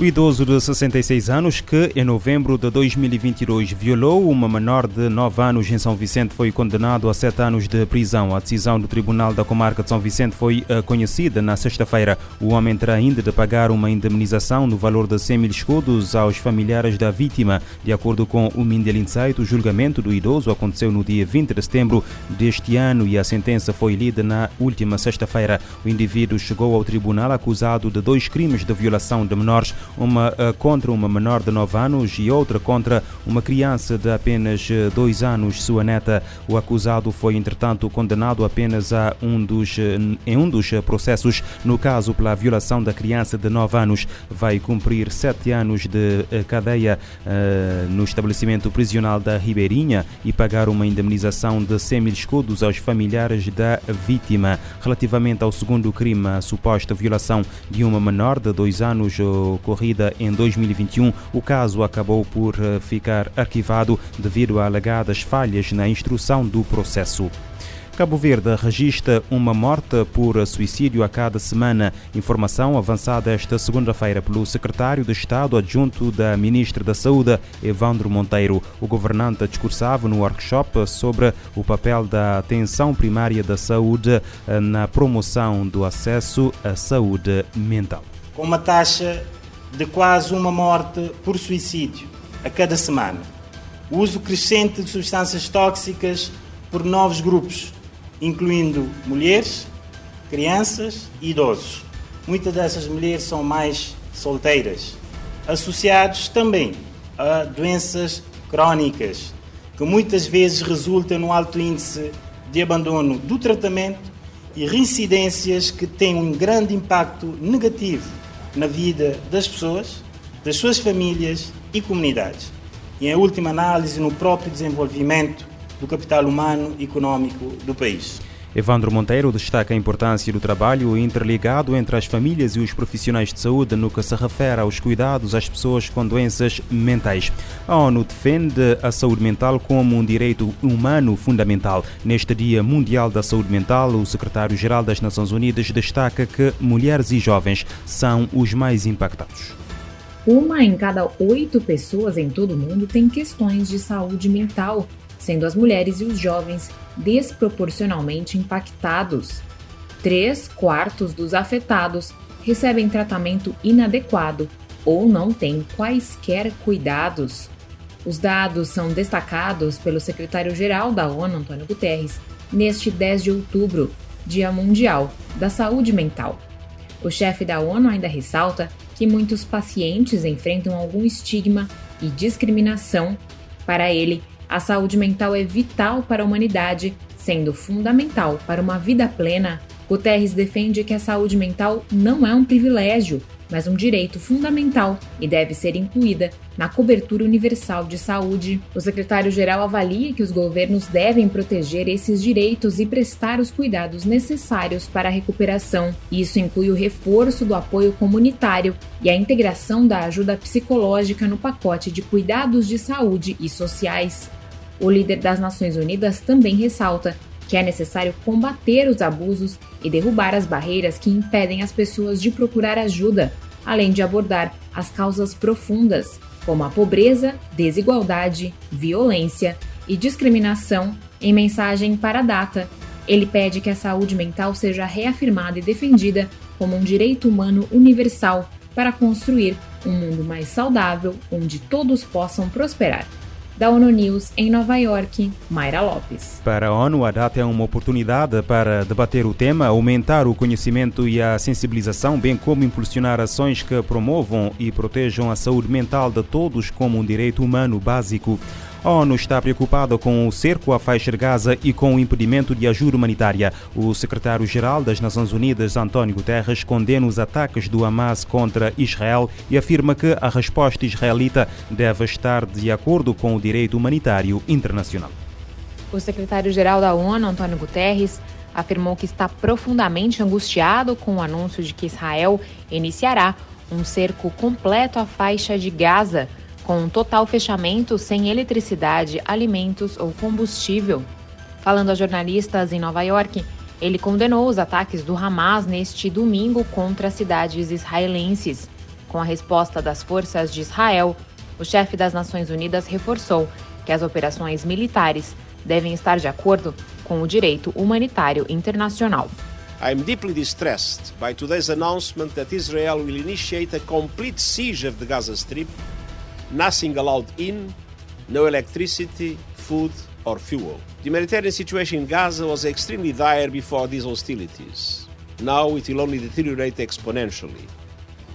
O idoso de 66 anos, que em novembro de 2022 violou uma menor de 9 anos em São Vicente, foi condenado a 7 anos de prisão. A decisão do Tribunal da Comarca de São Vicente foi uh, conhecida na sexta-feira. O homem terá ainda de pagar uma indemnização no valor de 100 mil escudos aos familiares da vítima. De acordo com o Mindel Insight, o julgamento do idoso aconteceu no dia 20 de setembro deste ano e a sentença foi lida na última sexta-feira. O indivíduo chegou ao tribunal acusado de dois crimes de violação de menores uma uh, contra uma menor de 9 anos e outra contra uma criança de apenas 2 eh, anos, sua neta. O acusado foi, entretanto, condenado apenas a um dos, eh, em um dos processos, no caso pela violação da criança de 9 anos. Vai cumprir 7 anos de cadeia uh, no estabelecimento prisional da Ribeirinha e pagar uma indemnização de 100 mil escudos aos familiares da vítima. Relativamente ao segundo crime, a suposta violação de uma menor de 2 anos ocorrida em 2021, o caso acabou por eh, ficar arquivado devido a alegadas falhas na instrução do processo. Cabo Verde registra uma morte por suicídio a cada semana. Informação avançada esta segunda-feira pelo secretário de Estado adjunto da Ministra da Saúde, Evandro Monteiro. O governante discursava no workshop sobre o papel da atenção primária da saúde eh, na promoção do acesso à saúde mental. Com uma taxa de quase uma morte por suicídio a cada semana. O uso crescente de substâncias tóxicas por novos grupos, incluindo mulheres, crianças e idosos. Muitas dessas mulheres são mais solteiras, associados também a doenças crónicas, que muitas vezes resultam no alto índice de abandono do tratamento e reincidências que têm um grande impacto negativo na vida das pessoas, das suas famílias e comunidades. E, em última análise, no próprio desenvolvimento do capital humano e econômico do país. Evandro Monteiro destaca a importância do trabalho interligado entre as famílias e os profissionais de saúde no que se refere aos cuidados às pessoas com doenças mentais. A ONU defende a saúde mental como um direito humano fundamental. Neste Dia Mundial da Saúde Mental, o secretário-geral das Nações Unidas destaca que mulheres e jovens são os mais impactados. Uma em cada oito pessoas em todo o mundo tem questões de saúde mental, sendo as mulheres e os jovens desproporcionalmente impactados. Três quartos dos afetados recebem tratamento inadequado ou não têm quaisquer cuidados. Os dados são destacados pelo secretário-geral da ONU, Antônio Guterres, neste 10 de outubro, Dia Mundial da Saúde Mental. O chefe da ONU ainda ressalta que muitos pacientes enfrentam algum estigma e discriminação. Para ele, a saúde mental é vital para a humanidade, sendo fundamental para uma vida plena. Guterres defende que a saúde mental não é um privilégio, mas um direito fundamental e deve ser incluída na cobertura universal de saúde. O secretário-geral avalia que os governos devem proteger esses direitos e prestar os cuidados necessários para a recuperação. Isso inclui o reforço do apoio comunitário e a integração da ajuda psicológica no pacote de cuidados de saúde e sociais. O líder das Nações Unidas também ressalta que é necessário combater os abusos e derrubar as barreiras que impedem as pessoas de procurar ajuda, além de abordar as causas profundas, como a pobreza, desigualdade, violência e discriminação, em mensagem para a data. Ele pede que a saúde mental seja reafirmada e defendida como um direito humano universal para construir um mundo mais saudável onde todos possam prosperar da ONU News em Nova York, Mayra Lopes. Para a ONU, a data é uma oportunidade para debater o tema, aumentar o conhecimento e a sensibilização, bem como impulsionar ações que promovam e protejam a saúde mental de todos como um direito humano básico. A ONU está preocupada com o cerco à faixa de Gaza e com o impedimento de ajuda humanitária. O secretário-geral das Nações Unidas, António Guterres, condena os ataques do Hamas contra Israel e afirma que a resposta israelita deve estar de acordo com o direito humanitário internacional. O secretário-geral da ONU, António Guterres, afirmou que está profundamente angustiado com o anúncio de que Israel iniciará um cerco completo à faixa de Gaza com um total fechamento sem eletricidade, alimentos ou combustível. Falando a jornalistas em Nova York, ele condenou os ataques do Hamas neste domingo contra cidades israelenses. Com a resposta das forças de Israel, o chefe das Nações Unidas reforçou que as operações militares devem estar de acordo com o direito humanitário internacional. I am deeply distressed by today's announcement that Israel will initiate a complete siege of the Gaza Strip, nothing allowed in, no electricity, food or fuel. The humanitarian situation in Gaza was extremely dire before these hostilities. Now it will only deteriorate exponentially.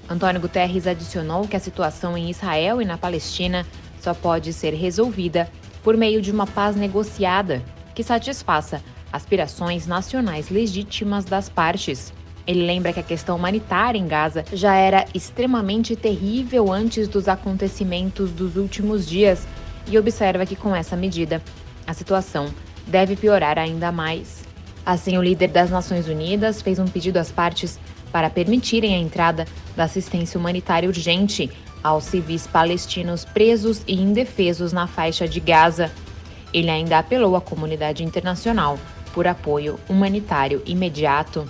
Antônio Guterres adicionou que a situação em Israel e na Palestina só pode ser resolvida por meio de uma paz negociada que satisfaça aspirações nacionais legítimas das partes. Ele lembra que a questão humanitária em Gaza já era extremamente terrível antes dos acontecimentos dos últimos dias e observa que com essa medida a situação deve piorar ainda mais. Assim, o líder das Nações Unidas fez um pedido às partes para permitirem a entrada da assistência humanitária urgente aos civis palestinos presos e indefesos na faixa de Gaza. Ele ainda apelou à comunidade internacional por apoio humanitário imediato.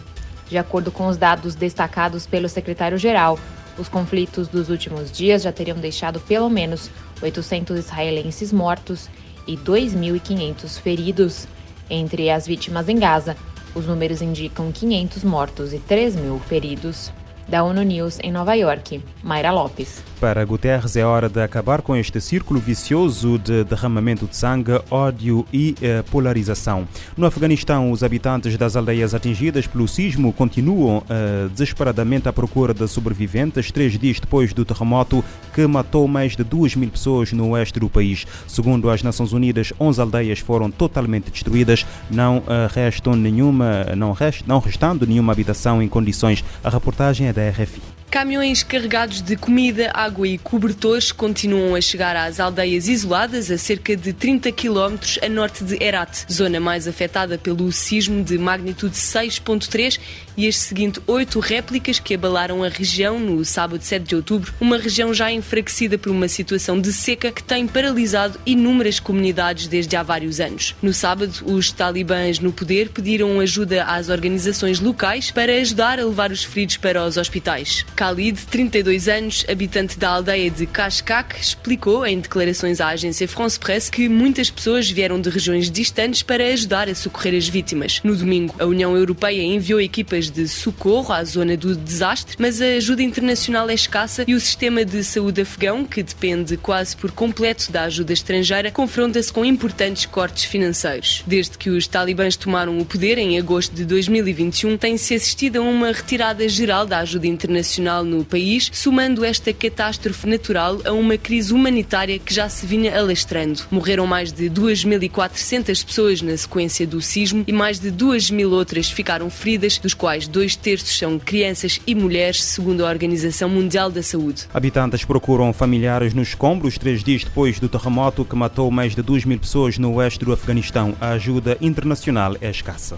De acordo com os dados destacados pelo secretário-geral, os conflitos dos últimos dias já teriam deixado pelo menos 800 israelenses mortos e 2.500 feridos. Entre as vítimas em Gaza, os números indicam 500 mortos e 3 mil feridos. Da ONU News em Nova York, Mayra Lopes. Para Guterres, é hora de acabar com este círculo vicioso de derramamento de sangue, ódio e eh, polarização. No Afeganistão, os habitantes das aldeias atingidas pelo sismo continuam eh, desesperadamente à procura de sobreviventes, três dias depois do terremoto que matou mais de 2 mil pessoas no oeste do país. Segundo as Nações Unidas, 11 aldeias foram totalmente destruídas, não eh, restam nenhuma, não, rest, não restando nenhuma habitação em condições. A reportagem é da RFI. Caminhões carregados de comida, água e cobertores continuam a chegar às aldeias isoladas a cerca de 30 km a norte de Herat, zona mais afetada pelo sismo de magnitude 6.3 e as seguintes oito réplicas que abalaram a região no sábado 7 de outubro, uma região já enfraquecida por uma situação de seca que tem paralisado inúmeras comunidades desde há vários anos. No sábado, os talibãs no poder pediram ajuda às organizações locais para ajudar a levar os feridos para os hospitais. Khalid, 32 anos, habitante da aldeia de Kashkak, explicou em declarações à agência France Presse que muitas pessoas vieram de regiões distantes para ajudar a socorrer as vítimas. No domingo, a União Europeia enviou equipas de socorro à zona do desastre, mas a ajuda internacional é escassa e o sistema de saúde afegão, que depende quase por completo da ajuda estrangeira, confronta-se com importantes cortes financeiros. Desde que os talibãs tomaram o poder em agosto de 2021, tem-se assistido a uma retirada geral da ajuda internacional no país, somando esta catástrofe natural a uma crise humanitária que já se vinha alastrando. Morreram mais de 2.400 pessoas na sequência do sismo e mais de 2.000 outras ficaram feridas, dos quais dois terços são crianças e mulheres, segundo a Organização Mundial da Saúde. Habitantes procuram familiares nos escombros três dias depois do terremoto que matou mais de 2 mil pessoas no oeste do Afeganistão. A ajuda internacional é escassa.